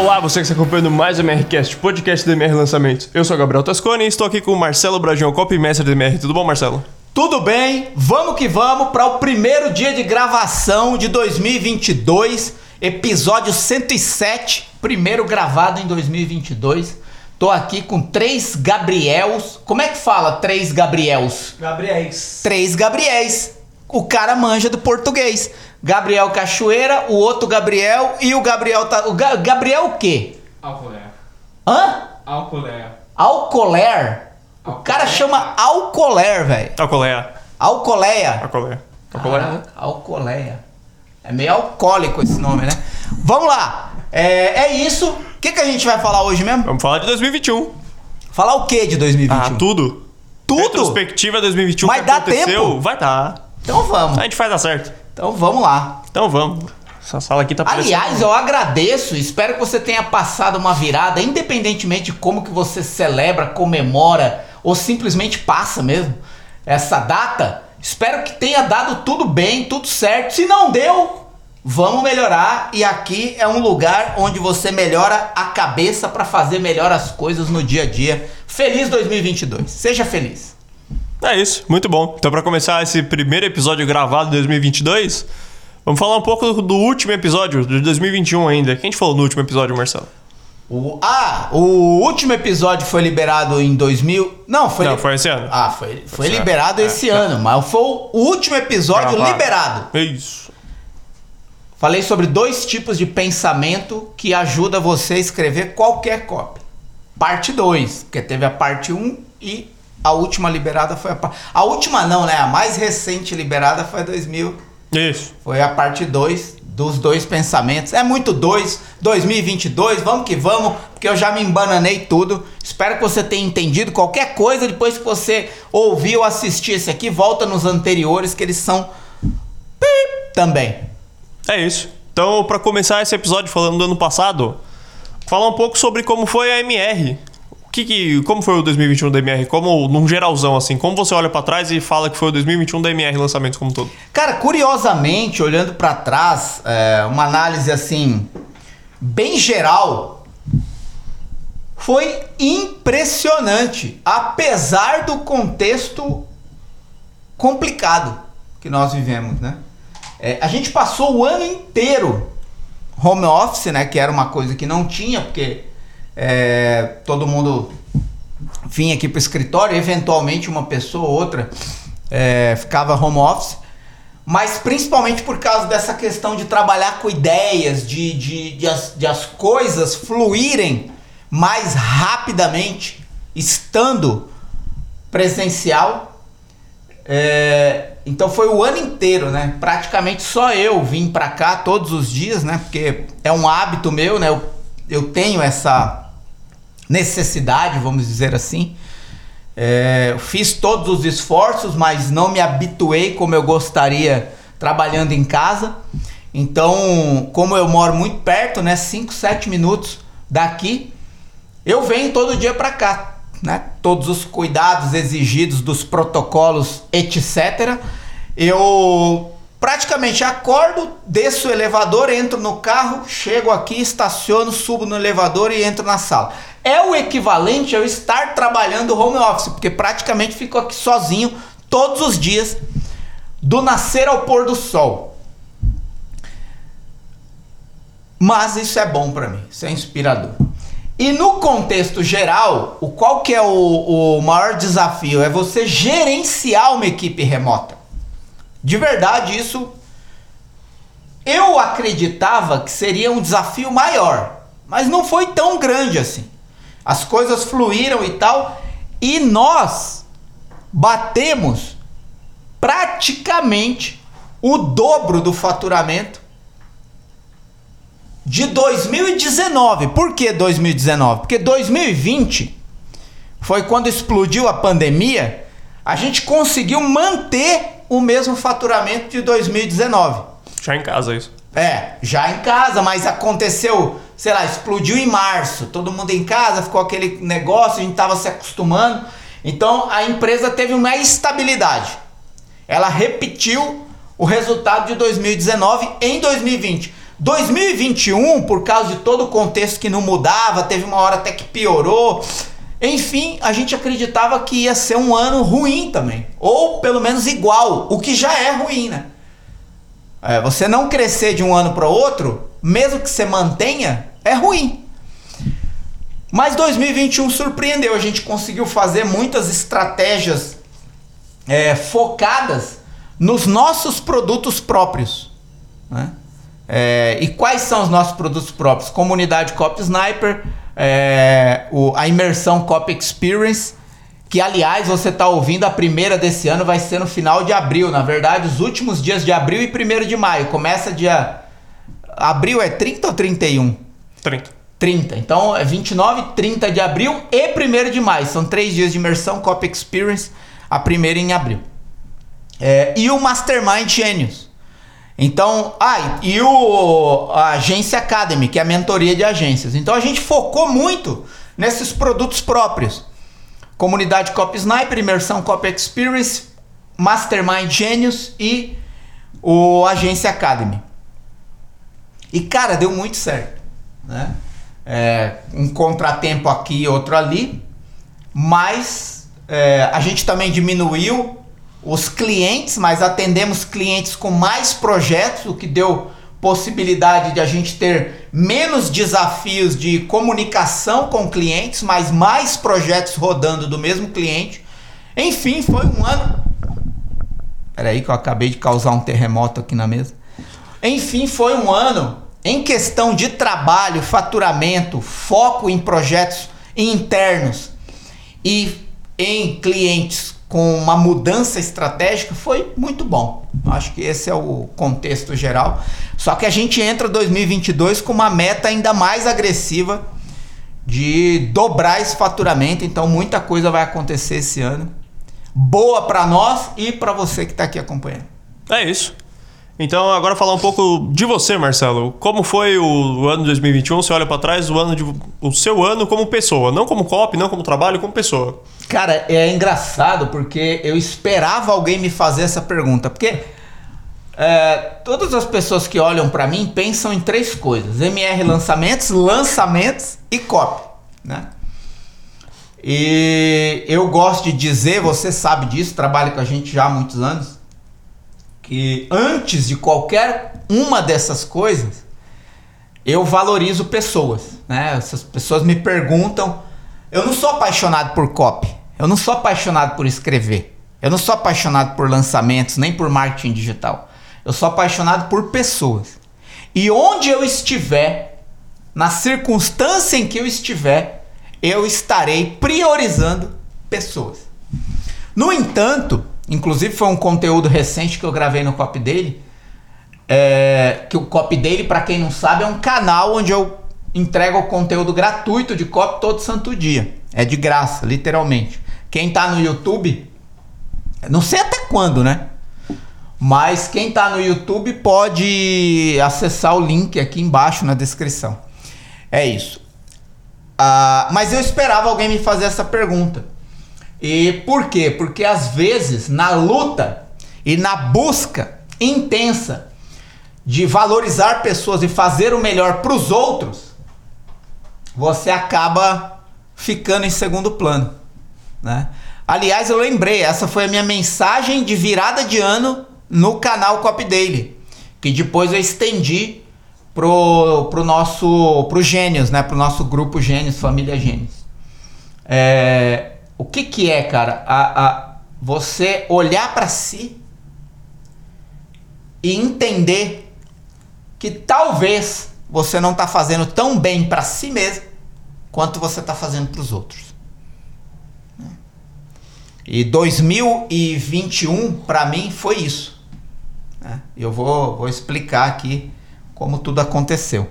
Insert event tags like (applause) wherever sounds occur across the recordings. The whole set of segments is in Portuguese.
Olá, você que está acompanhando mais o MRCast, podcast do MR Lançamentos. Eu sou o Gabriel Tascone e estou aqui com o Marcelo Brajão, copymestre do MR. Tudo bom, Marcelo? Tudo bem? Vamos que vamos para o primeiro dia de gravação de 2022, episódio 107, primeiro gravado em 2022. Tô aqui com três Gabriels. Como é que fala três Gabriels? Gabriéis. Três Gabriéis. O cara manja do português. Gabriel Cachoeira, o outro Gabriel e o Gabriel tá. O Ga- Gabriel o quê? Alcolé. Hã? Alcolé. Alcoler? O cara chama Alcoler, velho. Alcoleia. Alcoleia. Alcoleia. Alcoleia? Ah, Alcoleia. É meio alcoólico esse nome, né? Vamos lá. É, é isso. O que, que a gente vai falar hoje mesmo? Vamos falar de 2021. Falar o que de 2021? Ah, tudo. Tudo? Retrospectiva 2021 Mas que dá aconteceu. tempo? Vai dar. Então vamos. A gente faz dar certo. Então vamos lá. Então vamos. Essa sala aqui tá Aliás, eu agradeço, espero que você tenha passado uma virada, independentemente de como que você celebra, comemora ou simplesmente passa mesmo essa data. Espero que tenha dado tudo bem, tudo certo. Se não deu, vamos melhorar e aqui é um lugar onde você melhora a cabeça para fazer melhor as coisas no dia a dia. Feliz 2022. Seja feliz. É isso, muito bom. Então, pra começar esse primeiro episódio gravado em 2022, vamos falar um pouco do, do último episódio, de 2021 ainda. O que a gente falou no último episódio, Marcelo? O, ah, o último episódio foi liberado em 2000. Não, foi Não, li- foi esse ano. Ah, foi, foi liberado É, esse é. ano, mas foi o último episódio Gravado. liberado. Isso. Falei sobre dois tipos de pensamento que ajuda você a escrever qualquer cópia. Parte 2, porque teve a parte 1 um e a última liberada foi a parte. A última não, né? A mais recente liberada foi a 2000. Isso. Foi a parte 2 dos dois pensamentos. É muito dois, 2022, vamos que vamos, porque eu já me embananei tudo. Espero que você tenha entendido qualquer coisa depois que você ouvir ou assistir esse aqui, volta nos anteriores que eles são também. É isso. Então, pra começar esse episódio falando do ano passado, falar um pouco sobre como foi a MR. Que, que como foi o 2021 da MR? Como num geralzão assim, como você olha pra trás e fala que foi o 2021 da MR lançamentos como um todo? Cara, curiosamente, olhando pra trás, é, uma análise assim bem geral, foi impressionante, apesar do contexto complicado que nós vivemos, né? É, a gente passou o ano inteiro home office, né? Que era uma coisa que não tinha, porque é, todo mundo vinha aqui pro escritório, eventualmente uma pessoa ou outra é, ficava home office, mas principalmente por causa dessa questão de trabalhar com ideias, de, de, de, as, de as coisas fluírem mais rapidamente, estando presencial. É, então foi o ano inteiro, né? Praticamente só eu vim pra cá todos os dias, né? Porque é um hábito meu, né? Eu, eu tenho essa necessidade, vamos dizer assim. É, fiz todos os esforços, mas não me habituei como eu gostaria trabalhando em casa. Então, como eu moro muito perto, né, 5, 7 minutos daqui, eu venho todo dia para cá, né? Todos os cuidados exigidos dos protocolos, etc. Eu praticamente acordo, desço o elevador, entro no carro, chego aqui, estaciono, subo no elevador e entro na sala. É o equivalente a estar trabalhando home office, porque praticamente fico aqui sozinho todos os dias, do nascer ao pôr do sol. Mas isso é bom para mim, isso é inspirador. E no contexto geral, o qual que é o, o maior desafio? É você gerenciar uma equipe remota. De verdade, isso eu acreditava que seria um desafio maior, mas não foi tão grande assim. As coisas fluíram e tal, e nós batemos praticamente o dobro do faturamento de 2019. Por que 2019? Porque 2020 foi quando explodiu a pandemia, a gente conseguiu manter o mesmo faturamento de 2019. Já em casa isso. É, já em casa, mas aconteceu, sei lá, explodiu em março. Todo mundo em casa, ficou aquele negócio, a gente tava se acostumando. Então a empresa teve uma estabilidade. Ela repetiu o resultado de 2019 em 2020. 2021, por causa de todo o contexto que não mudava, teve uma hora até que piorou. Enfim, a gente acreditava que ia ser um ano ruim também, ou pelo menos igual, o que já é ruim, né? É, você não crescer de um ano para outro, mesmo que você mantenha, é ruim. Mas 2021 surpreendeu, a gente conseguiu fazer muitas estratégias é, focadas nos nossos produtos próprios. Né? É, e quais são os nossos produtos próprios? Comunidade Cop Sniper, é, o, a imersão Cop Experience, que aliás você está ouvindo a primeira desse ano, vai ser no final de abril. Na verdade, os últimos dias de abril e 1 de maio. Começa dia. Abril é 30 ou 31? 30. 30. Então é 29, 30 de abril e 1 de maio. São três dias de imersão Cop Experience, a primeira em abril. É, e o Mastermind Genius. Então, ah, e o a Agência Academy, que é a mentoria de agências. Então a gente focou muito nesses produtos próprios. Comunidade Cop Sniper, Imersão Cop Experience, Mastermind Genius e o Agência Academy. E cara, deu muito certo, né? É, um contratempo aqui, outro ali, mas é, a gente também diminuiu os clientes, mas atendemos clientes com mais projetos, o que deu possibilidade de a gente ter menos desafios de comunicação com clientes, mas mais projetos rodando do mesmo cliente. Enfim, foi um ano. Peraí, que eu acabei de causar um terremoto aqui na mesa. Enfim, foi um ano em questão de trabalho, faturamento, foco em projetos internos e em clientes com uma mudança estratégica foi muito bom. Acho que esse é o contexto geral. Só que a gente entra 2022 com uma meta ainda mais agressiva de dobrar esse faturamento, então muita coisa vai acontecer esse ano. Boa para nós e para você que está aqui acompanhando. É isso. Então, agora falar um pouco de você, Marcelo. Como foi o ano de 2021? Você olha para trás, o ano de o seu ano como pessoa, não como copy, não como trabalho, como pessoa. Cara, é engraçado porque eu esperava alguém me fazer essa pergunta, porque é, todas as pessoas que olham para mim pensam em três coisas: MR lançamentos, lançamentos e copy, né? E eu gosto de dizer, você sabe disso, trabalha com a gente já há muitos anos que antes de qualquer uma dessas coisas, eu valorizo pessoas, né? Essas pessoas me perguntam, eu não sou apaixonado por copy, eu não sou apaixonado por escrever, eu não sou apaixonado por lançamentos, nem por marketing digital. Eu sou apaixonado por pessoas. E onde eu estiver, na circunstância em que eu estiver, eu estarei priorizando pessoas. No entanto, Inclusive foi um conteúdo recente que eu gravei no Cop dele. É, que o Cop dele, para quem não sabe, é um canal onde eu entrego conteúdo gratuito de Cop todo santo dia. É de graça, literalmente. Quem tá no YouTube, não sei até quando, né? Mas quem tá no YouTube pode acessar o link aqui embaixo na descrição. É isso. Ah, mas eu esperava alguém me fazer essa pergunta. E por quê? Porque às vezes na luta e na busca intensa de valorizar pessoas e fazer o melhor para os outros, você acaba ficando em segundo plano, né? Aliás, eu lembrei, essa foi a minha mensagem de virada de ano no canal Cop Daily, que depois eu estendi pro, pro nosso pro Gênios, né, pro nosso grupo Gênios, família Gênios. É, o que que é, cara? A, a você olhar para si e entender que talvez você não está fazendo tão bem para si mesmo quanto você está fazendo para os outros. E 2021 para mim foi isso. Né? Eu vou, vou explicar aqui como tudo aconteceu.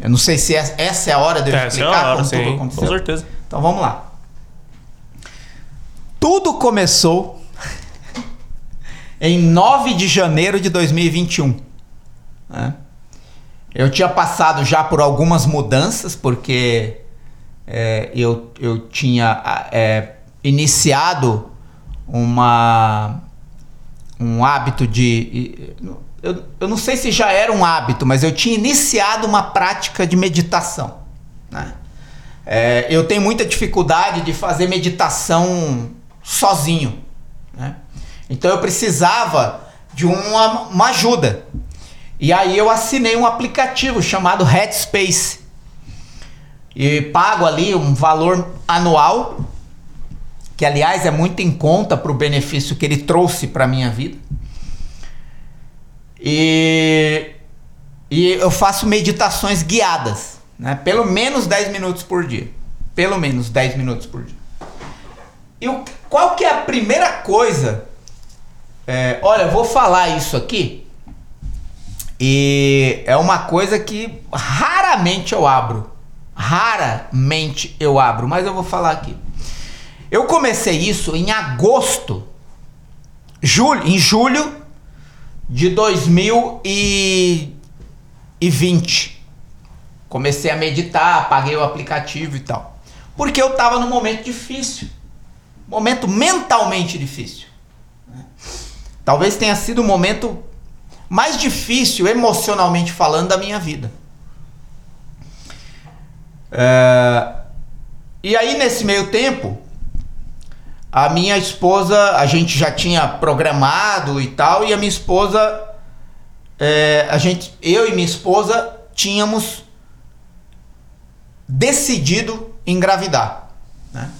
Eu não sei se essa é a hora de eu é, explicar é hora, como sim, tudo aconteceu. Com certeza. Então vamos lá. Tudo começou em 9 de janeiro de 2021. Né? Eu tinha passado já por algumas mudanças, porque é, eu, eu tinha é, iniciado uma, um hábito de. Eu, eu não sei se já era um hábito, mas eu tinha iniciado uma prática de meditação. Né? É, eu tenho muita dificuldade de fazer meditação sozinho. Né? Então eu precisava de uma, uma ajuda. E aí eu assinei um aplicativo chamado Headspace. E pago ali um valor anual, que aliás é muito em conta para o benefício que ele trouxe para minha vida. E, e eu faço meditações guiadas, né? pelo menos 10 minutos por dia. Pelo menos 10 minutos por dia. E o, qual que é a primeira coisa? É, olha, eu vou falar isso aqui. E é uma coisa que raramente eu abro. Raramente eu abro, mas eu vou falar aqui. Eu comecei isso em agosto, julho, em julho de 2020. Comecei a meditar, apaguei o aplicativo e tal. Porque eu estava num momento difícil. Momento mentalmente difícil. Talvez tenha sido o momento mais difícil, emocionalmente falando, da minha vida. É... E aí, nesse meio tempo, a minha esposa, a gente já tinha programado e tal, e a minha esposa, é, a gente, eu e minha esposa tínhamos decidido engravidar, né?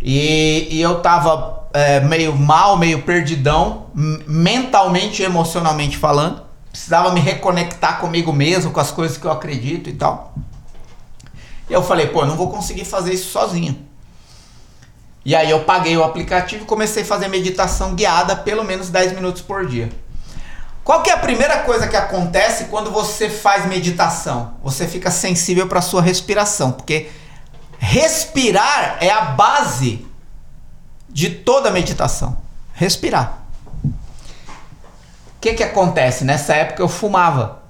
E, e eu tava é, meio mal, meio perdidão, mentalmente e emocionalmente falando. Precisava me reconectar comigo mesmo, com as coisas que eu acredito e tal. E eu falei, pô, eu não vou conseguir fazer isso sozinho. E aí eu paguei o aplicativo e comecei a fazer meditação guiada pelo menos 10 minutos por dia. Qual que é a primeira coisa que acontece quando você faz meditação? Você fica sensível para sua respiração, porque respirar é a base de toda meditação. Respirar. O que que acontece? Nessa época eu fumava.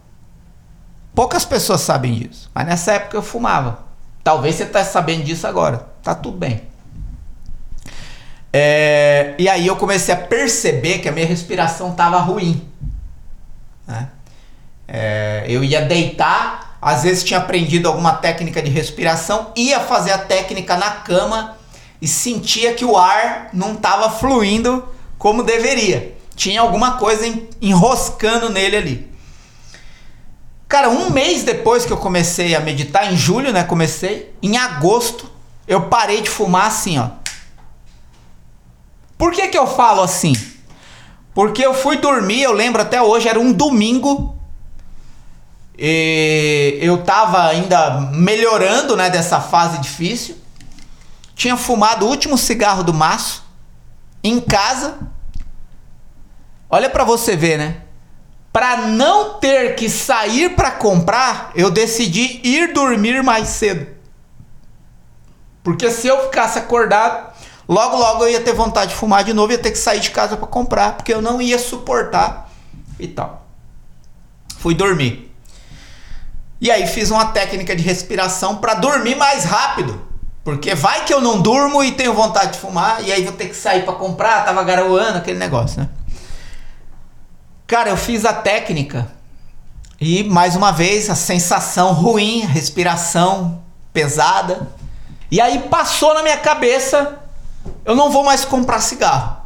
Poucas pessoas sabem disso, mas nessa época eu fumava. Talvez você está sabendo disso agora. Tá tudo bem. É, e aí eu comecei a perceber que a minha respiração estava ruim. Né? É, eu ia deitar, às vezes tinha aprendido alguma técnica de respiração, ia fazer a técnica na cama e sentia que o ar não estava fluindo como deveria. Tinha alguma coisa enroscando nele ali. Cara, um mês depois que eu comecei a meditar, em julho, né? Comecei, em agosto, eu parei de fumar assim, ó. Por que, que eu falo assim? Porque eu fui dormir, eu lembro até hoje, era um domingo. E eu tava ainda melhorando, né, dessa fase difícil. Tinha fumado o último cigarro do maço em casa. Olha para você ver, né? Para não ter que sair para comprar, eu decidi ir dormir mais cedo. Porque se eu ficasse acordado, Logo, logo eu ia ter vontade de fumar de novo, ia ter que sair de casa para comprar, porque eu não ia suportar e tal. Fui dormir. E aí fiz uma técnica de respiração para dormir mais rápido. Porque vai que eu não durmo e tenho vontade de fumar, e aí vou ter que sair para comprar, tava garoando, aquele negócio, né? Cara, eu fiz a técnica e mais uma vez a sensação ruim, respiração pesada. E aí passou na minha cabeça eu não vou mais comprar cigarro.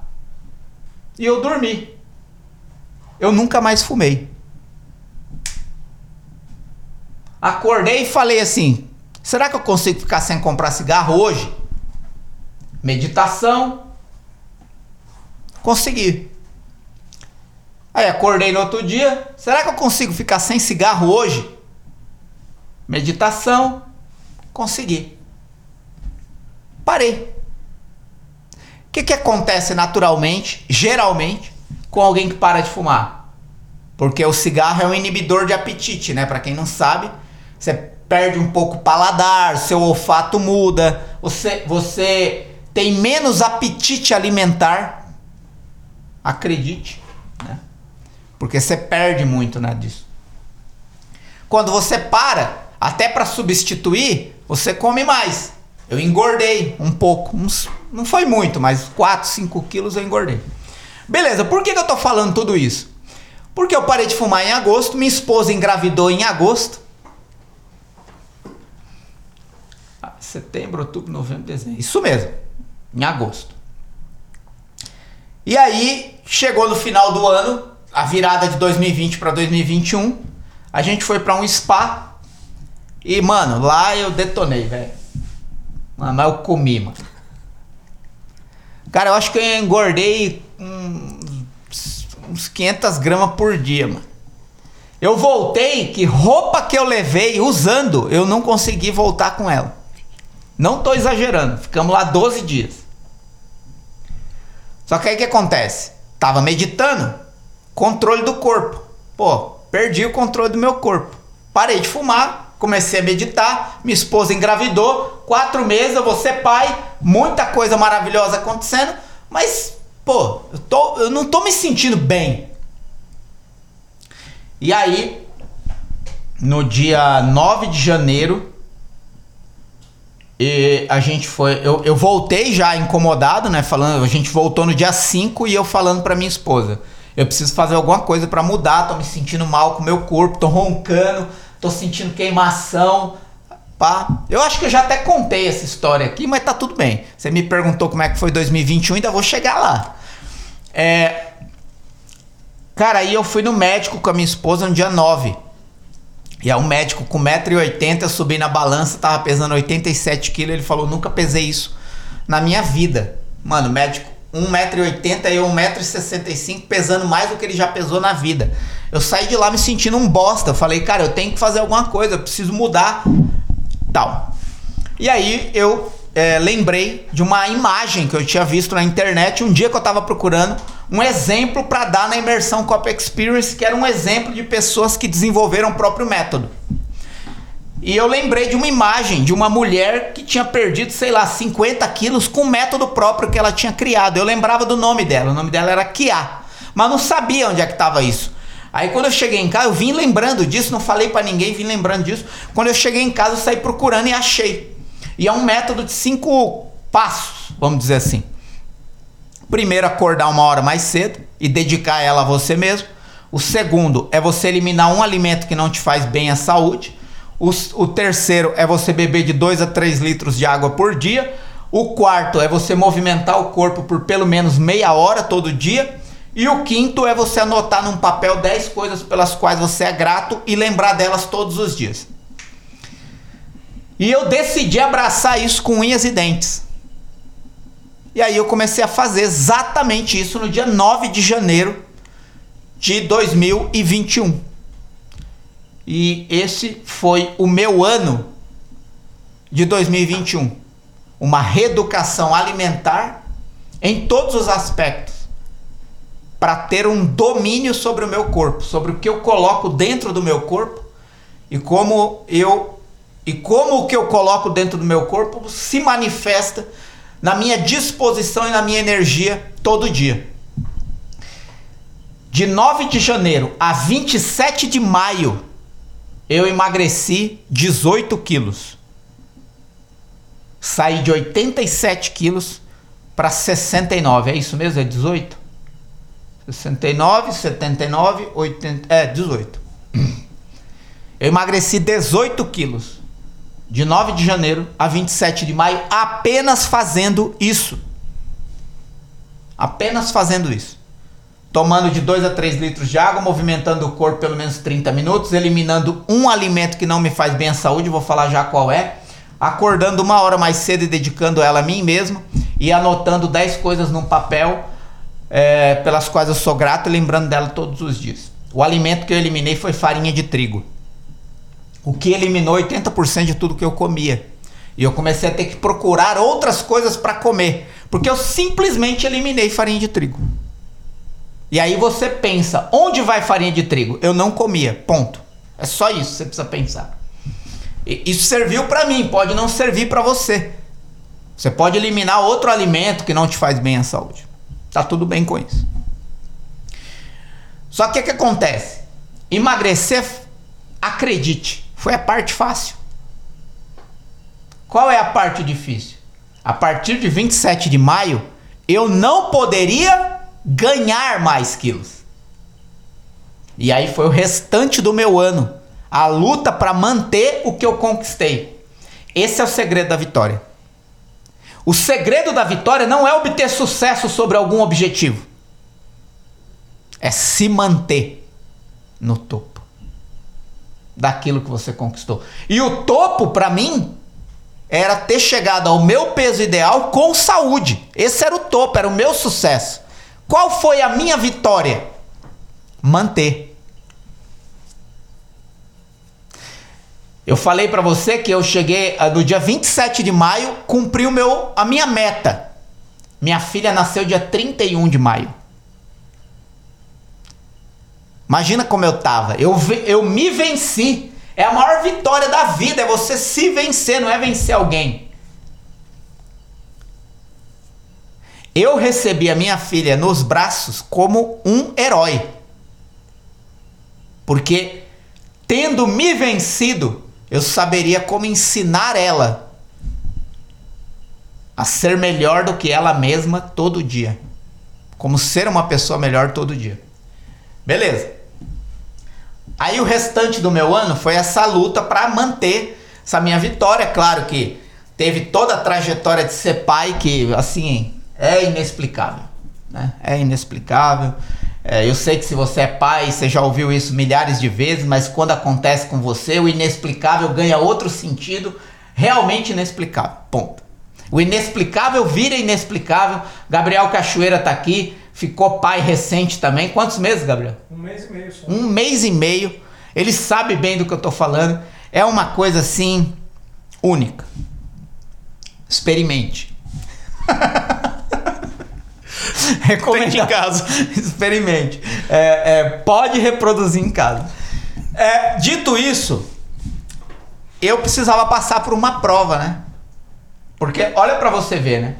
E eu dormi. Eu nunca mais fumei. Acordei e falei assim: será que eu consigo ficar sem comprar cigarro hoje? Meditação. Consegui. Aí acordei no outro dia: será que eu consigo ficar sem cigarro hoje? Meditação. Consegui. Parei. O que, que acontece naturalmente, geralmente, com alguém que para de fumar? Porque o cigarro é um inibidor de apetite, né? Para quem não sabe, você perde um pouco o paladar, seu olfato muda, você, você tem menos apetite alimentar. Acredite, né? Porque você perde muito né, disso. Quando você para, até para substituir, você come mais. Eu engordei um pouco, uns, não foi muito, mas 4, 5 quilos eu engordei. Beleza, por que, que eu tô falando tudo isso? Porque eu parei de fumar em agosto, minha esposa engravidou em agosto. Ah, setembro, outubro, novembro, dezembro. Isso mesmo, em agosto. E aí, chegou no final do ano, a virada de 2020 para 2021, a gente foi para um spa e, mano, lá eu detonei, velho. Mano, eu comi, mano. Cara, eu acho que eu engordei uns, uns 500 gramas por dia, mano. Eu voltei que roupa que eu levei usando, eu não consegui voltar com ela. Não tô exagerando, ficamos lá 12 dias. Só que aí o que acontece? Tava meditando, controle do corpo. Pô, perdi o controle do meu corpo. Parei de fumar, comecei a meditar, minha esposa engravidou, quatro meses eu vou ser pai, muita coisa maravilhosa acontecendo, mas, pô, eu, tô, eu não tô me sentindo bem. E aí, no dia 9 de janeiro, a gente foi. Eu, eu voltei já incomodado, né? Falando, a gente voltou no dia 5 e eu falando pra minha esposa. Eu preciso fazer alguma coisa para mudar, tô me sentindo mal com o meu corpo, tô roncando, tô sentindo queimação. Pá. Eu acho que eu já até contei essa história aqui, mas tá tudo bem. Você me perguntou como é que foi 2021, ainda vou chegar lá. É. Cara, aí eu fui no médico com a minha esposa no dia 9. E aí um médico com 1,80m, eu subi na balança, tava pesando 87 kg, ele falou, nunca pesei isso na minha vida. Mano, médico 1,80m e eu 1,65m, pesando mais do que ele já pesou na vida. Eu saí de lá me sentindo um bosta. Eu falei, cara, eu tenho que fazer alguma coisa, eu preciso mudar. Tal. E aí eu é, lembrei de uma imagem que eu tinha visto na internet um dia que eu tava procurando um exemplo para dar na imersão Cop Experience, que era um exemplo de pessoas que desenvolveram o próprio método. E eu lembrei de uma imagem de uma mulher que tinha perdido, sei lá, 50 quilos com o método próprio que ela tinha criado. Eu lembrava do nome dela, o nome dela era Kia, mas não sabia onde é que estava isso. Aí quando eu cheguei em casa, eu vim lembrando disso, não falei para ninguém, vim lembrando disso. Quando eu cheguei em casa, eu saí procurando e achei. E é um método de cinco passos, vamos dizer assim. Primeiro, acordar uma hora mais cedo e dedicar ela a você mesmo. O segundo é você eliminar um alimento que não te faz bem à saúde. O, o terceiro é você beber de 2 a 3 litros de água por dia. O quarto é você movimentar o corpo por pelo menos meia hora todo dia. E o quinto é você anotar num papel 10 coisas pelas quais você é grato e lembrar delas todos os dias. E eu decidi abraçar isso com unhas e dentes. E aí eu comecei a fazer exatamente isso no dia 9 de janeiro de 2021. E esse foi o meu ano de 2021. Uma reeducação alimentar em todos os aspectos. Para ter um domínio sobre o meu corpo, sobre o que eu coloco dentro do meu corpo e como eu e como o que eu coloco dentro do meu corpo se manifesta na minha disposição e na minha energia todo dia. De 9 de janeiro a 27 de maio eu emagreci 18 quilos. Saí de 87 quilos para 69. É isso mesmo? É 18? 69, 79, 80. É, 18. Eu emagreci 18 quilos. De 9 de janeiro a 27 de maio, apenas fazendo isso. Apenas fazendo isso tomando de 2 a 3 litros de água, movimentando o corpo pelo menos 30 minutos, eliminando um alimento que não me faz bem à saúde, vou falar já qual é, acordando uma hora mais cedo e dedicando ela a mim mesmo, e anotando 10 coisas num papel é, pelas quais eu sou grato e lembrando dela todos os dias. O alimento que eu eliminei foi farinha de trigo, o que eliminou 80% de tudo que eu comia. E eu comecei a ter que procurar outras coisas para comer, porque eu simplesmente eliminei farinha de trigo. E aí você pensa, onde vai farinha de trigo? Eu não comia, ponto. É só isso que você precisa pensar. E isso serviu para mim, pode não servir para você. Você pode eliminar outro alimento que não te faz bem à saúde. Tá tudo bem com isso. Só que o que acontece? Emagrecer, acredite, foi a parte fácil. Qual é a parte difícil? A partir de 27 de maio, eu não poderia ganhar mais quilos. E aí foi o restante do meu ano, a luta para manter o que eu conquistei. Esse é o segredo da vitória. O segredo da vitória não é obter sucesso sobre algum objetivo. É se manter no topo daquilo que você conquistou. E o topo para mim era ter chegado ao meu peso ideal com saúde. Esse era o topo, era o meu sucesso. Qual foi a minha vitória? Manter. Eu falei para você que eu cheguei ah, no dia 27 de maio, cumpri o meu, a minha meta. Minha filha nasceu dia 31 de maio. Imagina como eu tava. Eu, eu me venci. É a maior vitória da vida, é você se vencer, não é vencer alguém. Eu recebi a minha filha nos braços como um herói. Porque tendo me vencido, eu saberia como ensinar ela a ser melhor do que ela mesma todo dia. Como ser uma pessoa melhor todo dia. Beleza. Aí o restante do meu ano foi essa luta para manter essa minha vitória. Claro que teve toda a trajetória de ser pai que, assim, é inexplicável. Né? É inexplicável. É, eu sei que se você é pai, você já ouviu isso milhares de vezes, mas quando acontece com você, o inexplicável ganha outro sentido realmente inexplicável. Ponto. O inexplicável vira inexplicável. Gabriel Cachoeira está aqui, ficou pai recente também. Quantos meses, Gabriel? Um mês e meio só. Um mês e meio. Ele sabe bem do que eu estou falando. É uma coisa assim única. Experimente. (laughs) (laughs) Recomendo em casa. (laughs) Experimente. É, é, pode reproduzir em casa. É, dito isso, eu precisava passar por uma prova, né? Porque olha para você ver, né?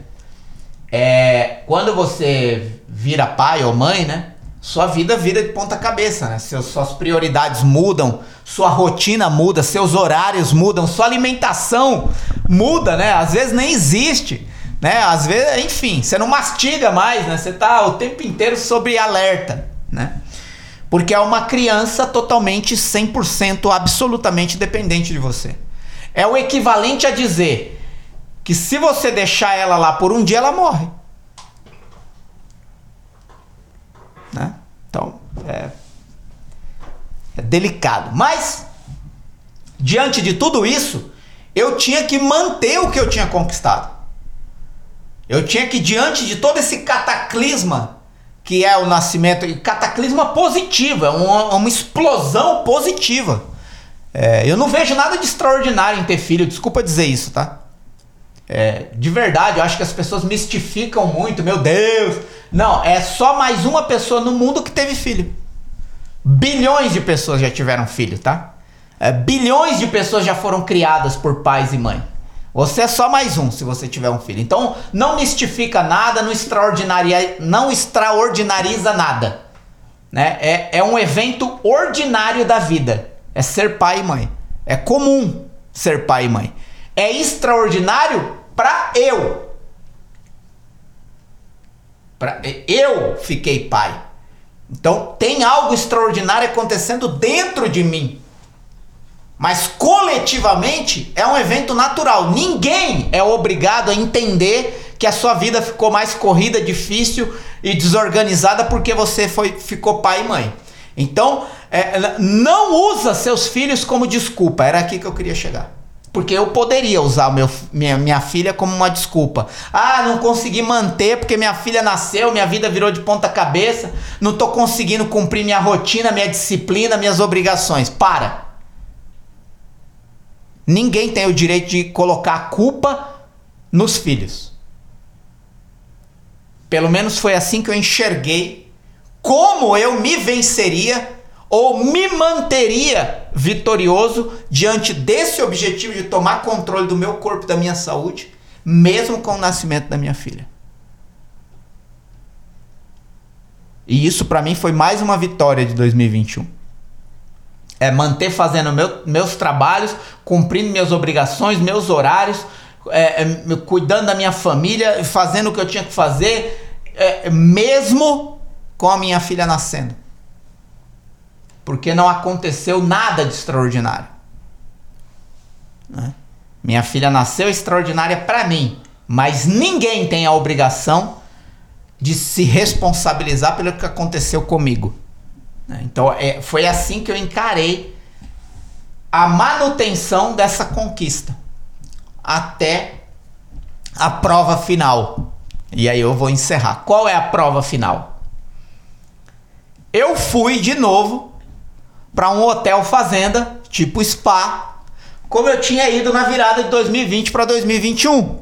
É, quando você vira pai ou mãe, né? Sua vida vira de ponta cabeça, né? Seus, suas prioridades mudam, sua rotina muda, seus horários mudam, sua alimentação muda, né? Às vezes nem existe né? Às vezes, enfim, você não mastiga mais, né? Você tá o tempo inteiro sob alerta, né? Porque é uma criança totalmente 100% absolutamente dependente de você. É o equivalente a dizer que se você deixar ela lá por um dia, ela morre. Né? Então, é, é delicado. Mas, diante de tudo isso, eu tinha que manter o que eu tinha conquistado. Eu tinha que, diante de todo esse cataclisma que é o nascimento, cataclisma positivo, é uma, uma explosão positiva. É, eu não vejo nada de extraordinário em ter filho, desculpa dizer isso, tá? É, de verdade, eu acho que as pessoas mistificam muito, meu Deus. Não, é só mais uma pessoa no mundo que teve filho. Bilhões de pessoas já tiveram filho, tá? É, bilhões de pessoas já foram criadas por pais e mães. Você é só mais um se você tiver um filho. Então não mistifica nada, não, extraordinaria, não extraordinariza nada. Né? É, é um evento ordinário da vida. É ser pai e mãe. É comum ser pai e mãe. É extraordinário para eu. Pra, eu fiquei pai. Então tem algo extraordinário acontecendo dentro de mim. Mas coletivamente é um evento natural. Ninguém é obrigado a entender que a sua vida ficou mais corrida, difícil e desorganizada porque você foi, ficou pai e mãe. Então, é, não usa seus filhos como desculpa. Era aqui que eu queria chegar. Porque eu poderia usar meu, minha, minha filha como uma desculpa. Ah, não consegui manter porque minha filha nasceu, minha vida virou de ponta cabeça, não estou conseguindo cumprir minha rotina, minha disciplina, minhas obrigações. Para. Ninguém tem o direito de colocar a culpa nos filhos. Pelo menos foi assim que eu enxerguei como eu me venceria ou me manteria vitorioso diante desse objetivo de tomar controle do meu corpo da minha saúde, mesmo com o nascimento da minha filha. E isso para mim foi mais uma vitória de 2021 é, manter fazendo meu, meus trabalhos, cumprindo minhas obrigações, meus horários, é, é, cuidando da minha família, fazendo o que eu tinha que fazer, é, mesmo com a minha filha nascendo. Porque não aconteceu nada de extraordinário. Né? Minha filha nasceu extraordinária para mim, mas ninguém tem a obrigação de se responsabilizar pelo que aconteceu comigo. Né? Então é, foi assim que eu encarei a manutenção dessa conquista até a prova final. E aí eu vou encerrar. Qual é a prova final? Eu fui de novo para um hotel fazenda, tipo spa, como eu tinha ido na virada de 2020 para 2021.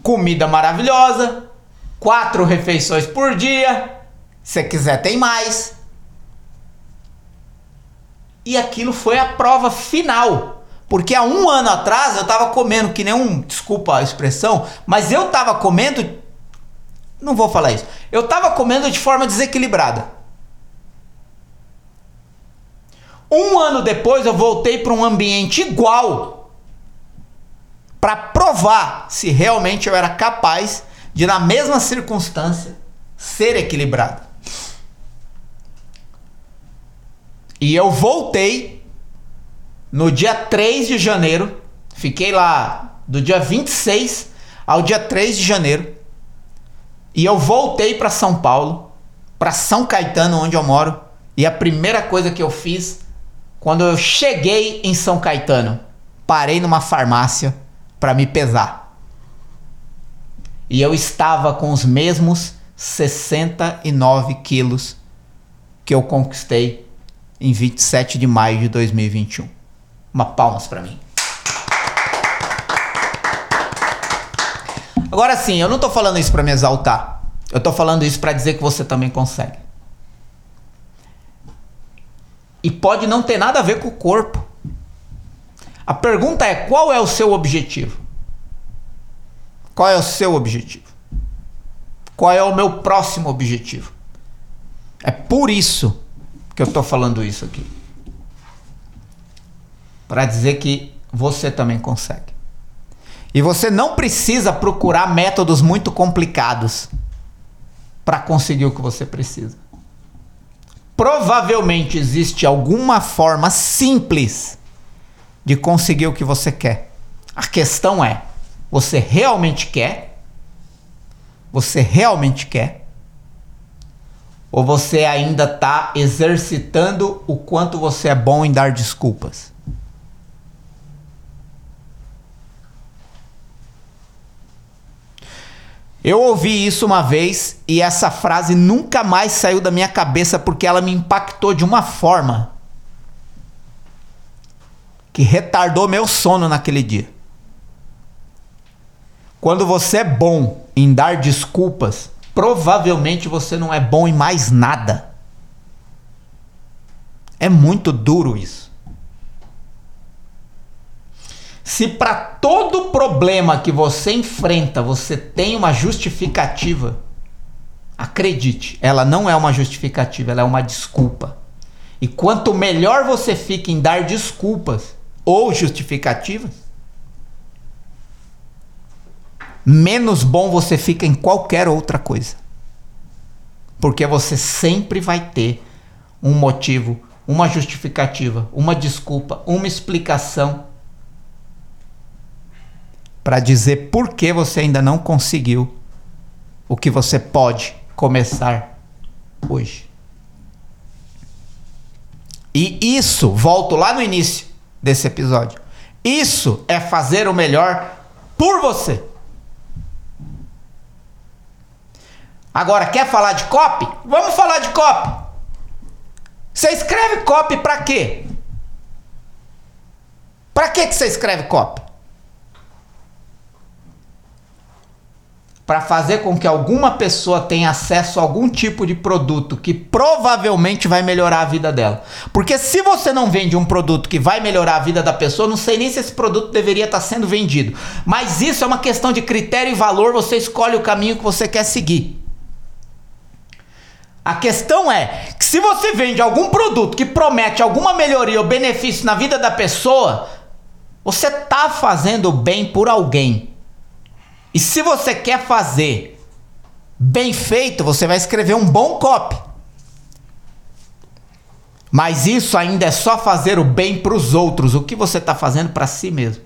Comida maravilhosa, quatro refeições por dia. Se quiser, tem mais. E aquilo foi a prova final. Porque há um ano atrás eu tava comendo que nem um. Desculpa a expressão, mas eu tava comendo. Não vou falar isso. Eu tava comendo de forma desequilibrada. Um ano depois eu voltei para um ambiente igual para provar se realmente eu era capaz de, na mesma circunstância, ser equilibrado. E eu voltei no dia 3 de janeiro, fiquei lá do dia 26 ao dia 3 de janeiro. E eu voltei para São Paulo, para São Caetano, onde eu moro. E a primeira coisa que eu fiz quando eu cheguei em São Caetano, parei numa farmácia para me pesar. E eu estava com os mesmos 69 quilos que eu conquistei em 27 de maio de 2021. Uma palmas para mim. Agora sim, eu não tô falando isso para me exaltar. Eu tô falando isso para dizer que você também consegue. E pode não ter nada a ver com o corpo. A pergunta é: qual é o seu objetivo? Qual é o seu objetivo? Qual é o meu próximo objetivo? É por isso que eu estou falando isso aqui. Para dizer que você também consegue. E você não precisa procurar métodos muito complicados para conseguir o que você precisa provavelmente existe alguma forma simples de conseguir o que você quer. A questão é: você realmente quer? Você realmente quer? Ou você ainda está exercitando o quanto você é bom em dar desculpas? Eu ouvi isso uma vez e essa frase nunca mais saiu da minha cabeça porque ela me impactou de uma forma que retardou meu sono naquele dia. Quando você é bom em dar desculpas, provavelmente você não é bom em mais nada. É muito duro isso. Se para todo problema que você enfrenta você tem uma justificativa, acredite, ela não é uma justificativa, ela é uma desculpa. E quanto melhor você fica em dar desculpas ou justificativas, menos bom você fica em qualquer outra coisa. Porque você sempre vai ter um motivo, uma justificativa, uma desculpa, uma explicação para dizer por que você ainda não conseguiu o que você pode começar hoje. E isso, volto lá no início desse episódio. Isso é fazer o melhor por você. Agora, quer falar de copy? Vamos falar de copy. Você escreve copy para quê? Para que você escreve copy? para fazer com que alguma pessoa tenha acesso a algum tipo de produto que provavelmente vai melhorar a vida dela. Porque se você não vende um produto que vai melhorar a vida da pessoa, não sei nem se esse produto deveria estar sendo vendido. Mas isso é uma questão de critério e valor, você escolhe o caminho que você quer seguir. A questão é que se você vende algum produto que promete alguma melhoria ou benefício na vida da pessoa, você está fazendo bem por alguém. E se você quer fazer bem feito, você vai escrever um bom copy. Mas isso ainda é só fazer o bem para os outros. O que você está fazendo para si mesmo?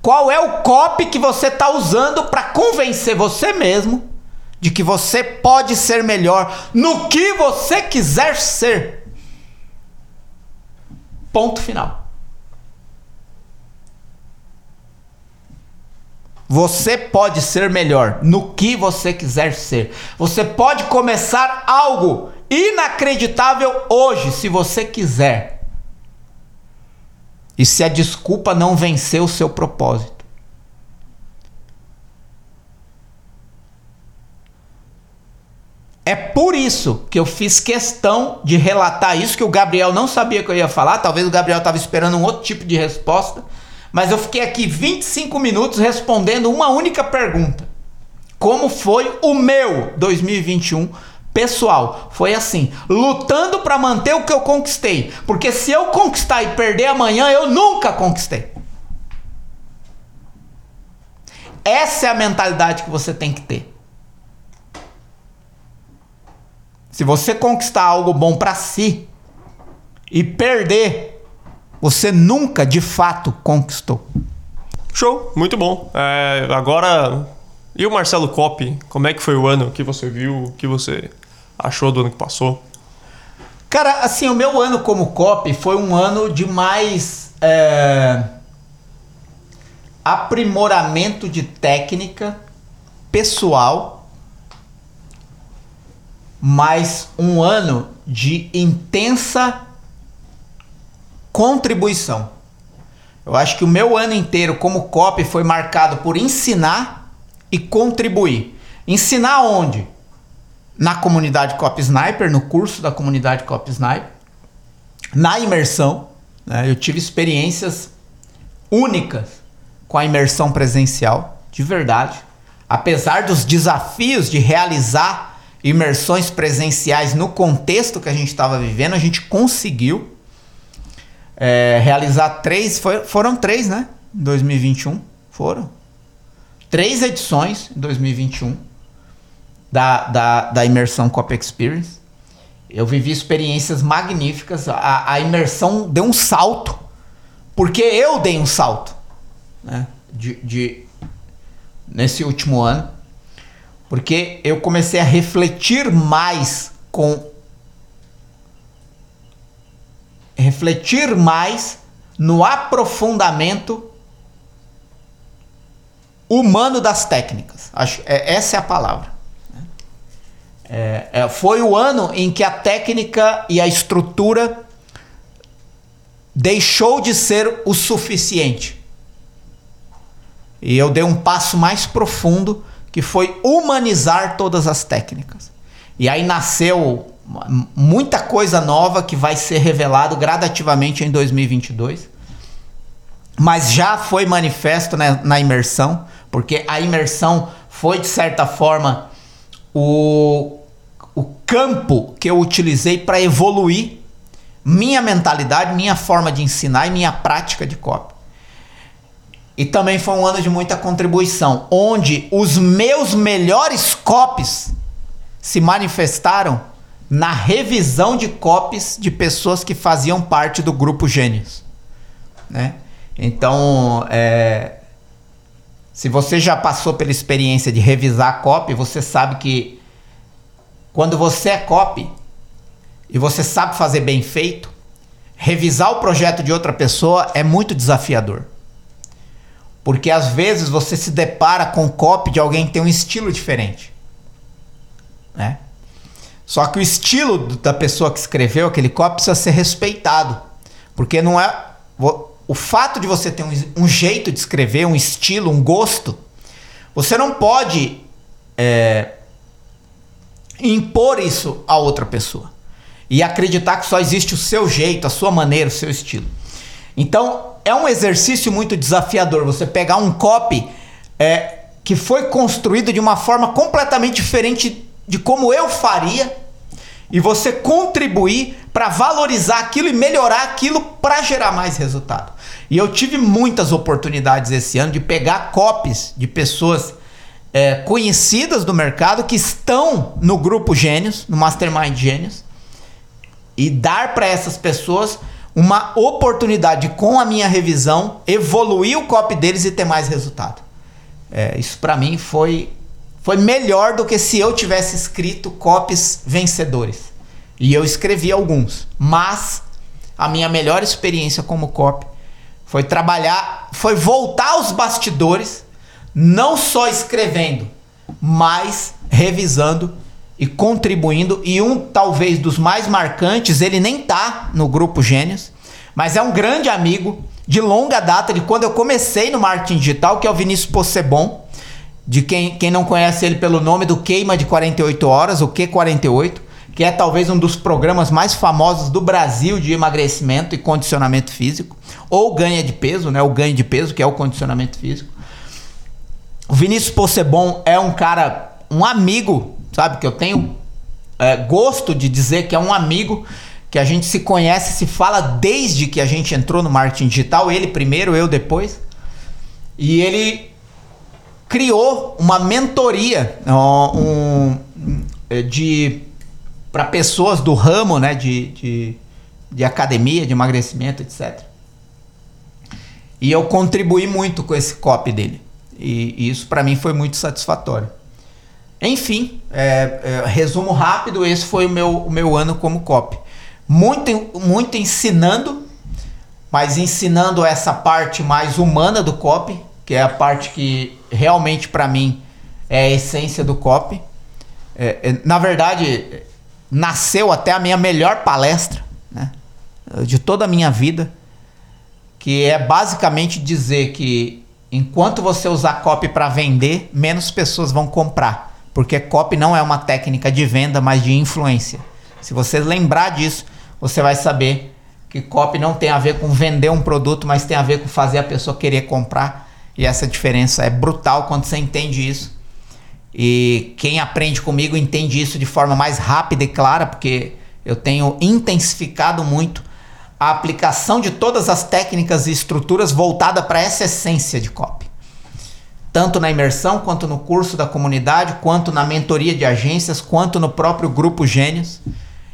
Qual é o copy que você está usando para convencer você mesmo de que você pode ser melhor no que você quiser ser? Ponto final. Você pode ser melhor no que você quiser ser. Você pode começar algo inacreditável hoje, se você quiser. E se a desculpa não vencer o seu propósito. É por isso que eu fiz questão de relatar isso, que o Gabriel não sabia que eu ia falar. Talvez o Gabriel estava esperando um outro tipo de resposta. Mas eu fiquei aqui 25 minutos respondendo uma única pergunta: Como foi o meu 2021 pessoal? Foi assim, lutando para manter o que eu conquistei, porque se eu conquistar e perder amanhã, eu nunca conquistei. Essa é a mentalidade que você tem que ter. Se você conquistar algo bom para si e perder, você nunca de fato conquistou. Show, muito bom. É, agora, e o Marcelo Coppi? Como é que foi o ano que você viu? O que você achou do ano que passou? Cara, assim, o meu ano como copy foi um ano de mais é, aprimoramento de técnica pessoal, mais um ano de intensa contribuição. Eu acho que o meu ano inteiro como copy foi marcado por ensinar e contribuir. Ensinar onde? Na comunidade Copy Sniper, no curso da comunidade Copy Sniper, na imersão. Né? Eu tive experiências únicas com a imersão presencial, de verdade. Apesar dos desafios de realizar imersões presenciais no contexto que a gente estava vivendo, a gente conseguiu é, realizar três, foi, foram três, né? Em 2021, foram. Três edições em 2021 da, da, da imersão Cop Experience. Eu vivi experiências magníficas. A, a imersão deu um salto, porque eu dei um salto né? de, de, nesse último ano. Porque eu comecei a refletir mais com refletir mais no aprofundamento humano das técnicas. Acho, é, essa é a palavra. É, é, foi o ano em que a técnica e a estrutura deixou de ser o suficiente. E eu dei um passo mais profundo que foi humanizar todas as técnicas. E aí nasceu muita coisa nova que vai ser revelado gradativamente em 2022. Mas já foi manifesto na, na imersão, porque a imersão foi de certa forma o, o campo que eu utilizei para evoluir minha mentalidade, minha forma de ensinar e minha prática de copy. E também foi um ano de muita contribuição, onde os meus melhores copies se manifestaram na revisão de copies de pessoas que faziam parte do grupo Gênios. Né? Então, é, se você já passou pela experiência de revisar copy, você sabe que quando você é copy e você sabe fazer bem feito, revisar o projeto de outra pessoa é muito desafiador. Porque às vezes você se depara com copy de alguém que tem um estilo diferente. Né? Só que o estilo da pessoa que escreveu aquele copy precisa ser respeitado. Porque não é. O fato de você ter um, um jeito de escrever, um estilo, um gosto, você não pode é, impor isso a outra pessoa. E acreditar que só existe o seu jeito, a sua maneira, o seu estilo. Então, é um exercício muito desafiador você pegar um copy é, que foi construído de uma forma completamente diferente de como eu faria e você contribuir para valorizar aquilo e melhorar aquilo para gerar mais resultado. E eu tive muitas oportunidades esse ano de pegar copies de pessoas é, conhecidas do mercado que estão no grupo Gênios, no Mastermind Gênios, e dar para essas pessoas uma oportunidade com a minha revisão evoluir o copy deles e ter mais resultado. É, isso para mim foi foi melhor do que se eu tivesse escrito copies vencedores. E eu escrevi alguns, mas a minha melhor experiência como copy foi trabalhar, foi voltar aos bastidores, não só escrevendo, mas revisando e contribuindo. E um talvez dos mais marcantes, ele nem tá no grupo Gênios, mas é um grande amigo de longa data de quando eu comecei no marketing digital, que é o Vinícius Possebon, de quem, quem não conhece ele pelo nome do Queima de 48 Horas, o Q48 que é talvez um dos programas mais famosos do Brasil de emagrecimento e condicionamento físico, ou ganha de peso, né? O ganho de peso, que é o condicionamento físico. O Vinícius Possebon é um cara, um amigo, sabe? Que eu tenho é, gosto de dizer que é um amigo que a gente se conhece, se fala desde que a gente entrou no marketing digital, ele primeiro, eu depois. E ele criou uma mentoria um, de para pessoas do ramo né, de, de, de academia, de emagrecimento, etc. E eu contribuí muito com esse copy dele. E, e isso para mim foi muito satisfatório. Enfim, é, é, resumo rápido, esse foi o meu, o meu ano como copy. Muito, muito ensinando, mas ensinando essa parte mais humana do copy, que é a parte que realmente para mim é a essência do copy. É, é na verdade, nasceu até a minha melhor palestra né, de toda a minha vida, que é basicamente dizer que enquanto você usar copy para vender, menos pessoas vão comprar, porque copy não é uma técnica de venda, mas de influência. Se você lembrar disso, você vai saber que copy não tem a ver com vender um produto, mas tem a ver com fazer a pessoa querer comprar. E essa diferença é brutal quando você entende isso. E quem aprende comigo entende isso de forma mais rápida e clara, porque eu tenho intensificado muito a aplicação de todas as técnicas e estruturas voltada para essa essência de copy. Tanto na imersão, quanto no curso da comunidade, quanto na mentoria de agências, quanto no próprio grupo Gênios.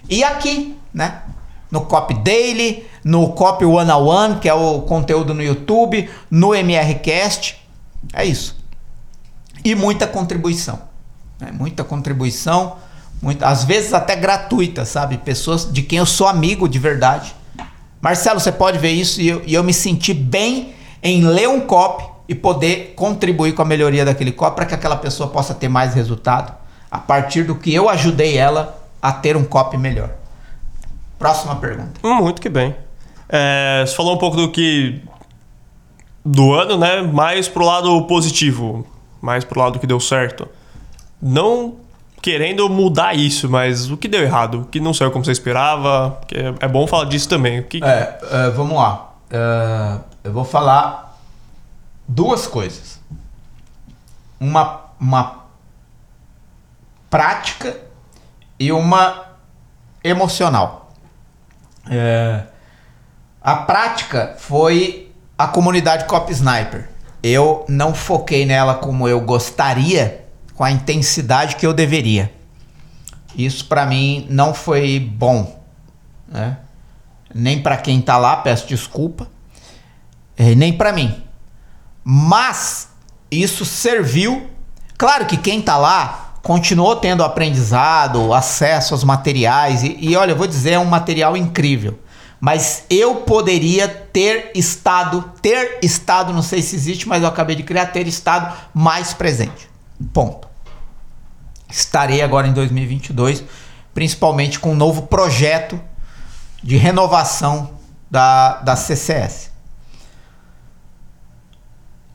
E aqui, né? No Copy Daily, no Copy One on One, que é o conteúdo no YouTube, no MRCast. É isso e muita contribuição. Né? Muita contribuição, muita, às vezes até gratuita, sabe? Pessoas de quem eu sou amigo de verdade. Marcelo, você pode ver isso e eu, e eu me senti bem em ler um copy e poder contribuir com a melhoria daquele copy para que aquela pessoa possa ter mais resultado a partir do que eu ajudei ela a ter um copy melhor. Próxima pergunta. Muito que bem. É, você falou um pouco do que do ano, né? Mais pro lado positivo mais pro lado que deu certo. Não querendo mudar isso, mas o que deu errado? O que não saiu como você esperava? É, é bom falar disso também. Que... É, é, vamos lá. É, eu vou falar duas coisas. Uma, uma prática e uma emocional. É, a prática foi a comunidade Cop Sniper eu não foquei nela como eu gostaria, com a intensidade que eu deveria. Isso para mim não foi bom, né? Nem para quem tá lá, peço desculpa, eh, nem para mim. Mas isso serviu. Claro que quem tá lá continuou tendo aprendizado, acesso aos materiais e, e olha, eu vou dizer, é um material incrível mas eu poderia ter estado, ter estado, não sei se existe, mas eu acabei de criar, ter estado mais presente. Ponto. Estarei agora em 2022, principalmente com um novo projeto de renovação da, da CCS.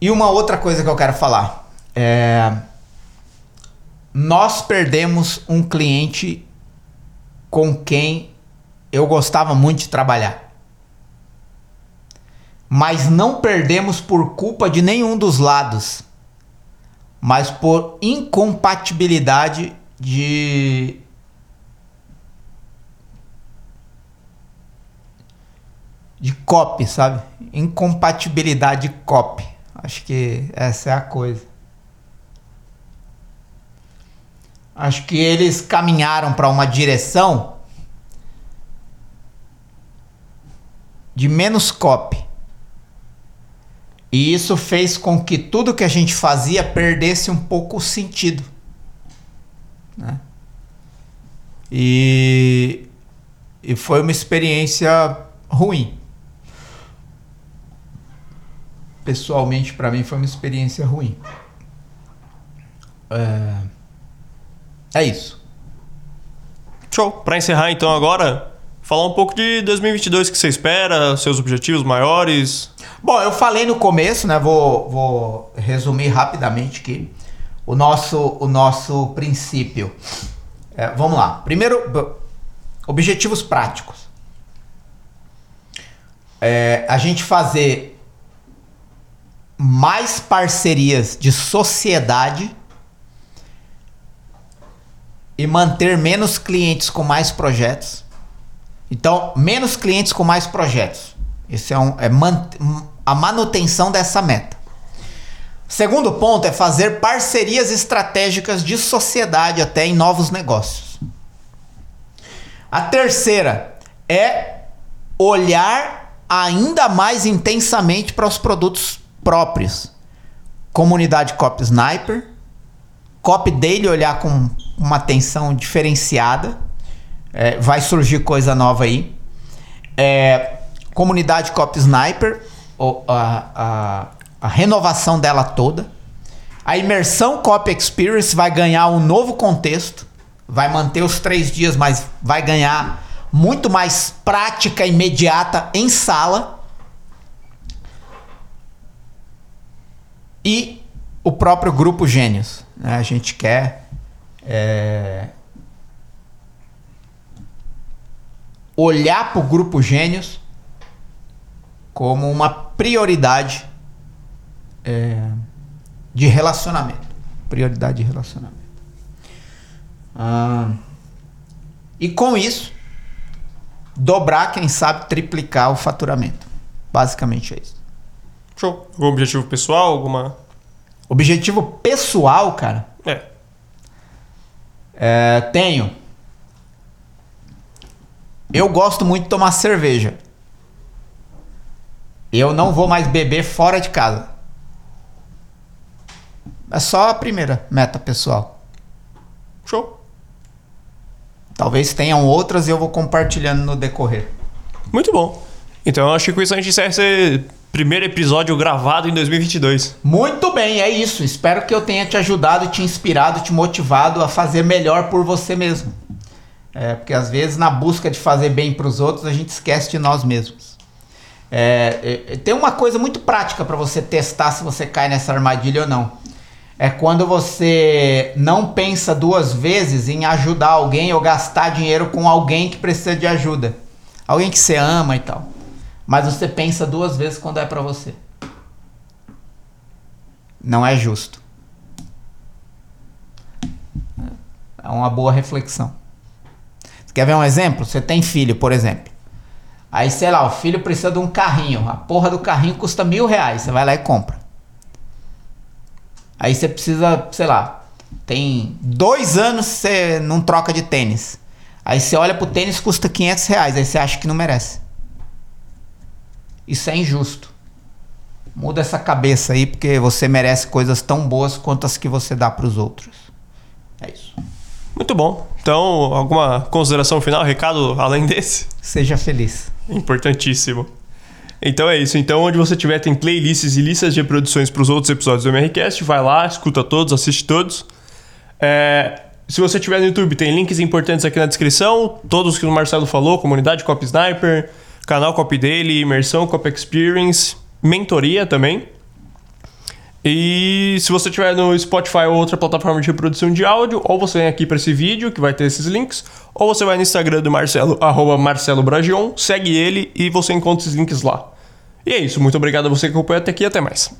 E uma outra coisa que eu quero falar. É, nós perdemos um cliente com quem eu gostava muito de trabalhar. Mas não perdemos por culpa de nenhum dos lados, mas por incompatibilidade de de copy, sabe? Incompatibilidade de copy. Acho que essa é a coisa. Acho que eles caminharam para uma direção de menos copy. E isso fez com que tudo que a gente fazia perdesse um pouco o sentido. Né? E, e foi uma experiência ruim. Pessoalmente, para mim, foi uma experiência ruim. É, é isso. Show. Para encerrar então agora, falar um pouco de 2022 que você espera, seus objetivos maiores. Bom, eu falei no começo, né? Vou, vou resumir rapidamente aqui o nosso, o nosso princípio. É, vamos lá. Primeiro, objetivos práticos. É, a gente fazer mais parcerias de sociedade e manter menos clientes com mais projetos. Então, menos clientes com mais projetos. Esse é, um, é man, a manutenção dessa meta. Segundo ponto é fazer parcerias estratégicas de sociedade até em novos negócios. A terceira é olhar ainda mais intensamente para os produtos próprios. Comunidade Cop Sniper, Cop Daily olhar com uma atenção diferenciada. É, vai surgir coisa nova aí. É, comunidade Cop Sniper, a, a, a renovação dela toda. A imersão Cop Experience vai ganhar um novo contexto. Vai manter os três dias, mas vai ganhar muito mais prática imediata em sala. E o próprio grupo Gênios. Né? A gente quer é, olhar para o grupo Gênios como uma prioridade é, de relacionamento. Prioridade de relacionamento. Ah, e com isso, dobrar, quem sabe, triplicar o faturamento. Basicamente é isso. Show. Algum objetivo pessoal? Alguma. Objetivo pessoal, cara? É. é tenho. Eu gosto muito de tomar cerveja. Eu não vou mais beber fora de casa. É só a primeira meta pessoal. Show. Talvez tenham outras e eu vou compartilhando no decorrer. Muito bom. Então eu acho que com isso a gente encerra esse primeiro episódio gravado em 2022. Muito bem, é isso. Espero que eu tenha te ajudado, te inspirado, te motivado a fazer melhor por você mesmo. É, porque às vezes na busca de fazer bem para os outros a gente esquece de nós mesmos. É, é, tem uma coisa muito prática para você testar se você cai nessa armadilha ou não. É quando você não pensa duas vezes em ajudar alguém ou gastar dinheiro com alguém que precisa de ajuda. Alguém que você ama e tal. Mas você pensa duas vezes quando é para você. Não é justo. É uma boa reflexão. Você quer ver um exemplo? Você tem filho, por exemplo. Aí, sei lá, o filho precisa de um carrinho. A porra do carrinho custa mil reais. Você vai lá e compra. Aí você precisa, sei lá, tem dois anos você não troca de tênis. Aí você olha pro tênis custa 500 reais. Aí você acha que não merece. Isso é injusto. Muda essa cabeça aí, porque você merece coisas tão boas quanto as que você dá para os outros. É isso. Muito bom. Então, alguma consideração final, recado além desse? Seja feliz. Importantíssimo. Então é isso. Então, onde você tiver, tem playlists e listas de reproduções para os outros episódios do MRCast. Vai lá, escuta todos, assiste todos. É, se você tiver no YouTube, tem links importantes aqui na descrição. Todos que o Marcelo falou: comunidade Cop Sniper, canal Cop Daily, imersão Cop Experience, mentoria também. E se você tiver no Spotify ou outra plataforma de reprodução de áudio, ou você vem aqui para esse vídeo que vai ter esses links, ou você vai no Instagram do Marcelo, arroba Marcelo Bragion, segue ele e você encontra esses links lá. E é isso, muito obrigado a você que acompanhou até aqui e até mais.